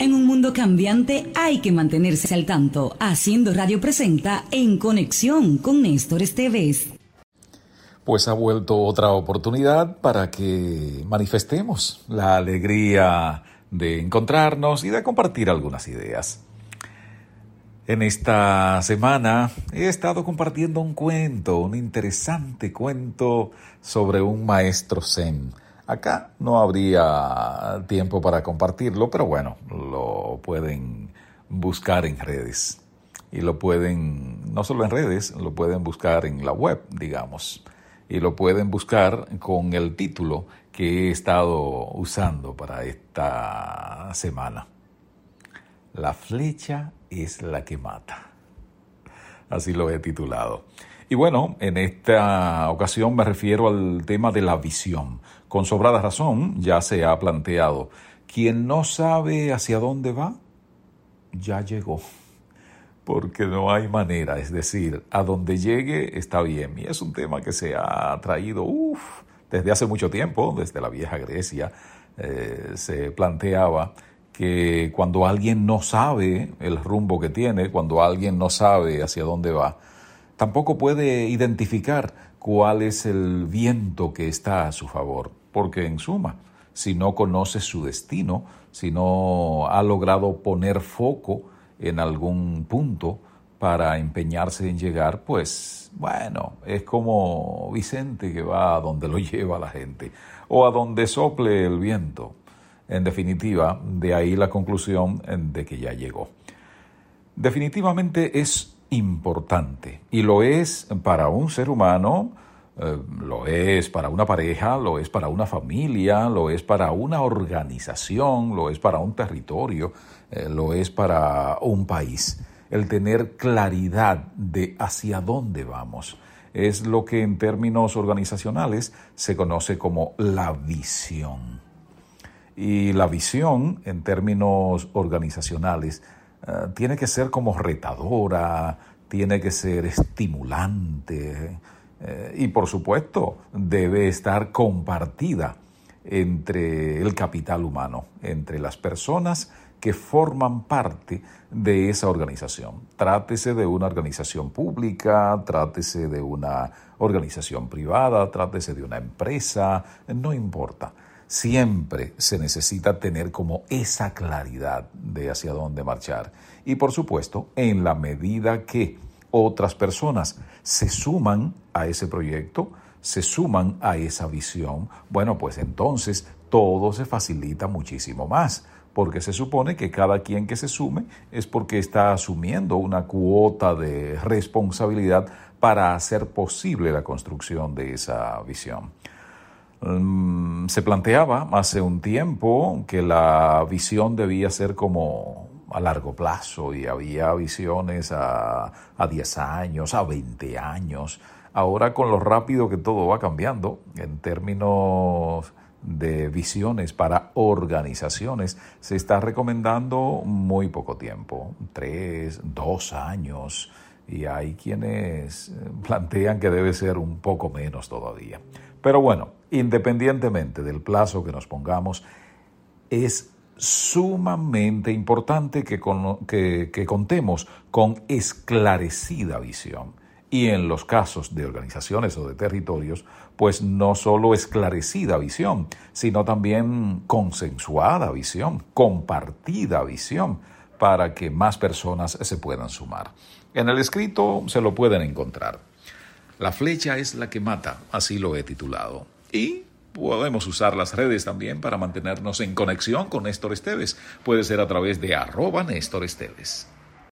En un mundo cambiante hay que mantenerse al tanto. Haciendo Radio presenta En Conexión con Néstor Esteves. Pues ha vuelto otra oportunidad para que manifestemos la alegría de encontrarnos y de compartir algunas ideas. En esta semana he estado compartiendo un cuento, un interesante cuento sobre un maestro zen Acá no habría tiempo para compartirlo, pero bueno, lo pueden buscar en redes. Y lo pueden, no solo en redes, lo pueden buscar en la web, digamos. Y lo pueden buscar con el título que he estado usando para esta semana. La flecha es la que mata. Así lo he titulado. Y bueno, en esta ocasión me refiero al tema de la visión. Con sobrada razón ya se ha planteado, quien no sabe hacia dónde va, ya llegó. Porque no hay manera, es decir, a donde llegue está bien. Y es un tema que se ha traído desde hace mucho tiempo, desde la vieja Grecia, eh, se planteaba que cuando alguien no sabe el rumbo que tiene, cuando alguien no sabe hacia dónde va, Tampoco puede identificar cuál es el viento que está a su favor, porque en suma, si no conoce su destino, si no ha logrado poner foco en algún punto para empeñarse en llegar, pues bueno, es como Vicente que va a donde lo lleva la gente o a donde sople el viento. En definitiva, de ahí la conclusión de que ya llegó. Definitivamente es importante y lo es para un ser humano, eh, lo es para una pareja, lo es para una familia, lo es para una organización, lo es para un territorio, eh, lo es para un país. El tener claridad de hacia dónde vamos es lo que en términos organizacionales se conoce como la visión. Y la visión en términos organizacionales eh, tiene que ser como retadora, tiene que ser estimulante eh, y por supuesto debe estar compartida entre el capital humano, entre las personas que forman parte de esa organización. Trátese de una organización pública, trátese de una organización privada, trátese de una empresa, no importa siempre se necesita tener como esa claridad de hacia dónde marchar. Y por supuesto, en la medida que otras personas se suman a ese proyecto, se suman a esa visión, bueno, pues entonces todo se facilita muchísimo más, porque se supone que cada quien que se sume es porque está asumiendo una cuota de responsabilidad para hacer posible la construcción de esa visión. Mm, se planteaba hace un tiempo que la visión debía ser como a largo plazo y había visiones a, a 10 años, a 20 años. Ahora con lo rápido que todo va cambiando en términos de visiones para organizaciones, se está recomendando muy poco tiempo, tres, dos años, y hay quienes plantean que debe ser un poco menos todavía. Pero bueno, independientemente del plazo que nos pongamos, es sumamente importante que, que, contemos con esclarecida visión. Y en los casos de organizaciones o de territorios, pues no solo esclarecida visión, sino también consensuada visión, compartida visión, para que más personas se puedan sumar. En el escrito se lo pueden encontrar. La flecha es la que mata, así lo he titulado. Y podemos usar las redes también para mantenernos en conexión con Néstor Esteves. Puede ser a través de arroba Néstor Esteves.